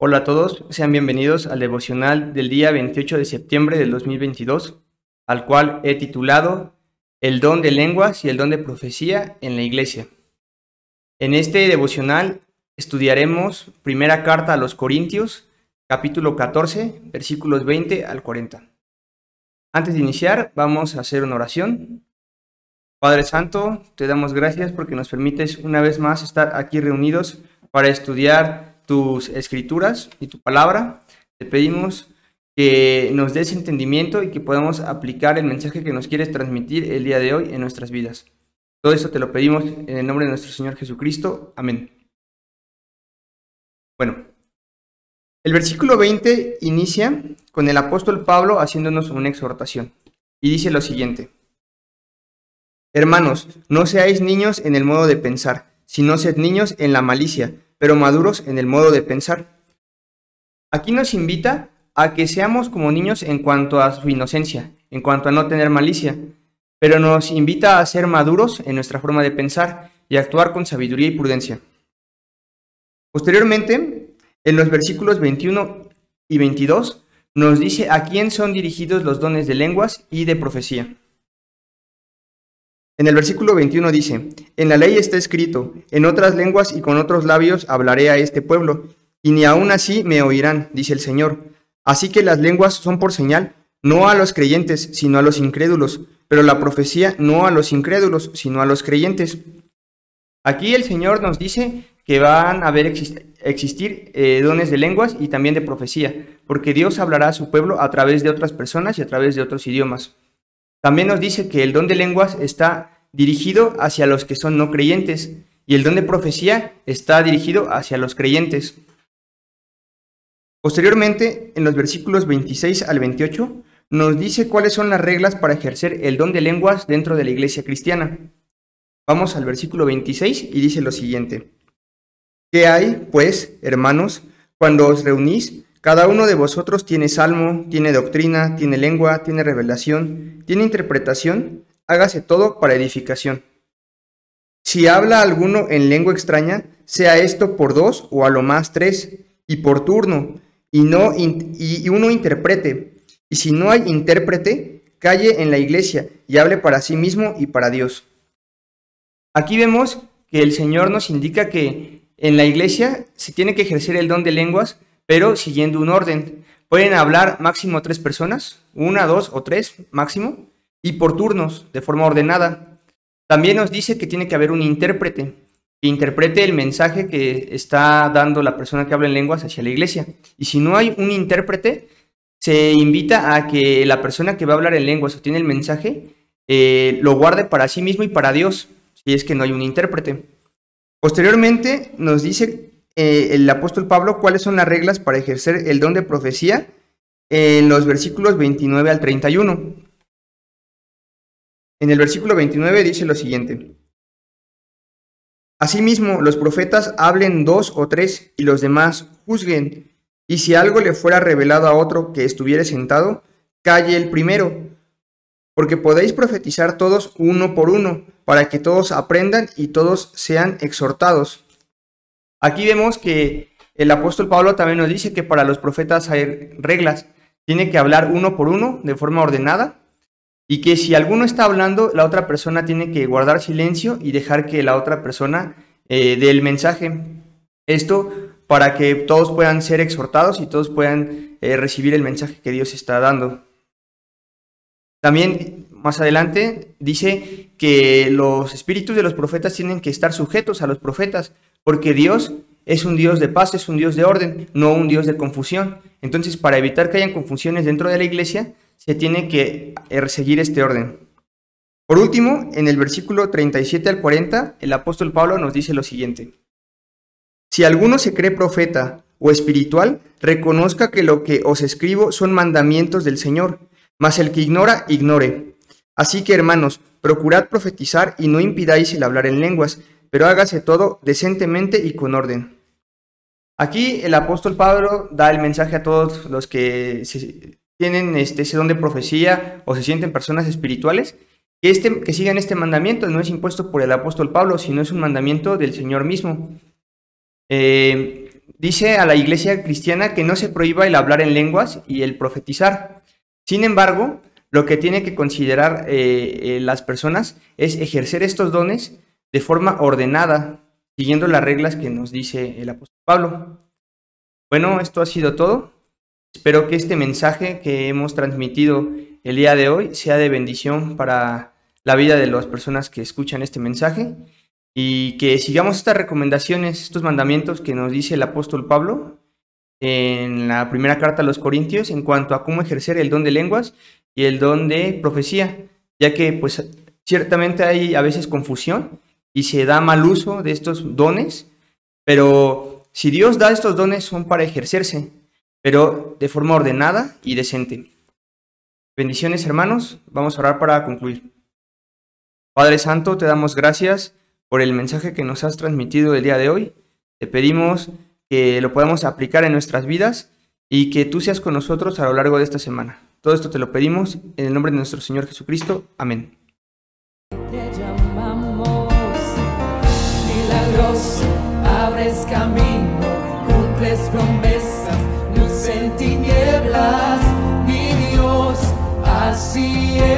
Hola a todos, sean bienvenidos al devocional del día 28 de septiembre del 2022, al cual he titulado El don de lenguas y el don de profecía en la iglesia. En este devocional estudiaremos primera carta a los Corintios, capítulo 14, versículos 20 al 40. Antes de iniciar, vamos a hacer una oración. Padre Santo, te damos gracias porque nos permites una vez más estar aquí reunidos para estudiar tus escrituras y tu palabra. Te pedimos que nos des entendimiento y que podamos aplicar el mensaje que nos quieres transmitir el día de hoy en nuestras vidas. Todo esto te lo pedimos en el nombre de nuestro Señor Jesucristo. Amén. Bueno, el versículo 20 inicia con el apóstol Pablo haciéndonos una exhortación y dice lo siguiente. Hermanos, no seáis niños en el modo de pensar, sino sed niños en la malicia, pero maduros en el modo de pensar. Aquí nos invita a que seamos como niños en cuanto a su inocencia, en cuanto a no tener malicia, pero nos invita a ser maduros en nuestra forma de pensar y actuar con sabiduría y prudencia. Posteriormente, en los versículos 21 y 22, nos dice a quién son dirigidos los dones de lenguas y de profecía. En el versículo 21 dice, En la ley está escrito, en otras lenguas y con otros labios hablaré a este pueblo, y ni aun así me oirán, dice el Señor. Así que las lenguas son por señal, no a los creyentes, sino a los incrédulos, pero la profecía no a los incrédulos, sino a los creyentes. Aquí el Señor nos dice que van a haber exist- existir eh, dones de lenguas y también de profecía, porque Dios hablará a su pueblo a través de otras personas y a través de otros idiomas. También nos dice que el don de lenguas está dirigido hacia los que son no creyentes y el don de profecía está dirigido hacia los creyentes. Posteriormente, en los versículos 26 al 28, nos dice cuáles son las reglas para ejercer el don de lenguas dentro de la iglesia cristiana. Vamos al versículo 26 y dice lo siguiente. ¿Qué hay, pues, hermanos, cuando os reunís? Cada uno de vosotros tiene salmo, tiene doctrina, tiene lengua, tiene revelación, tiene interpretación, hágase todo para edificación. Si habla alguno en lengua extraña, sea esto por dos o a lo más tres, y por turno, y, no in- y uno interprete. Y si no hay intérprete, calle en la iglesia y hable para sí mismo y para Dios. Aquí vemos que el Señor nos indica que en la iglesia se tiene que ejercer el don de lenguas, pero siguiendo un orden. Pueden hablar máximo tres personas, una, dos o tres máximo, y por turnos, de forma ordenada. También nos dice que tiene que haber un intérprete, que interprete el mensaje que está dando la persona que habla en lenguas hacia la iglesia. Y si no hay un intérprete, se invita a que la persona que va a hablar en lenguas o tiene el mensaje eh, lo guarde para sí mismo y para Dios, si es que no hay un intérprete. Posteriormente nos dice eh, el apóstol Pablo cuáles son las reglas para ejercer el don de profecía en los versículos 29 al 31. En el versículo 29 dice lo siguiente. Asimismo, los profetas hablen dos o tres y los demás juzguen. Y si algo le fuera revelado a otro que estuviere sentado, calle el primero. Porque podéis profetizar todos uno por uno, para que todos aprendan y todos sean exhortados. Aquí vemos que el apóstol Pablo también nos dice que para los profetas hay reglas. Tiene que hablar uno por uno, de forma ordenada, y que si alguno está hablando, la otra persona tiene que guardar silencio y dejar que la otra persona eh, dé el mensaje. Esto para que todos puedan ser exhortados y todos puedan eh, recibir el mensaje que Dios está dando. También más adelante dice que los espíritus de los profetas tienen que estar sujetos a los profetas, porque Dios es un Dios de paz, es un Dios de orden, no un Dios de confusión. Entonces, para evitar que hayan confusiones dentro de la iglesia, se tiene que eh, seguir este orden. Por último, en el versículo 37 al 40, el apóstol Pablo nos dice lo siguiente. Si alguno se cree profeta o espiritual, reconozca que lo que os escribo son mandamientos del Señor, mas el que ignora, ignore. Así que, hermanos, procurad profetizar y no impidáis el hablar en lenguas, pero hágase todo decentemente y con orden. Aquí el apóstol Pablo da el mensaje a todos los que se- tienen este, don de profecía o se sienten personas espirituales, que, este, que sigan este mandamiento no es impuesto por el apóstol Pablo, sino es un mandamiento del Señor mismo. Eh, dice a la iglesia cristiana que no se prohíba el hablar en lenguas y el profetizar. Sin embargo, lo que tiene que considerar eh, eh, las personas es ejercer estos dones de forma ordenada, siguiendo las reglas que nos dice el apóstol Pablo. Bueno, esto ha sido todo. Espero que este mensaje que hemos transmitido el día de hoy sea de bendición para la vida de las personas que escuchan este mensaje y que sigamos estas recomendaciones, estos mandamientos que nos dice el apóstol Pablo en la primera carta a los Corintios en cuanto a cómo ejercer el don de lenguas y el don de profecía, ya que pues ciertamente hay a veces confusión y se da mal uso de estos dones, pero si Dios da estos dones son para ejercerse, pero de forma ordenada y decente. Bendiciones hermanos, vamos a orar para concluir. Padre Santo, te damos gracias por el mensaje que nos has transmitido el día de hoy. Te pedimos que lo podamos aplicar en nuestras vidas y que tú seas con nosotros a lo largo de esta semana. Todo esto te lo pedimos en el nombre de nuestro Señor Jesucristo. Amén. Te llamamos milagroso, abres camino, cumples promesas tinieblas, mi Dios, así es.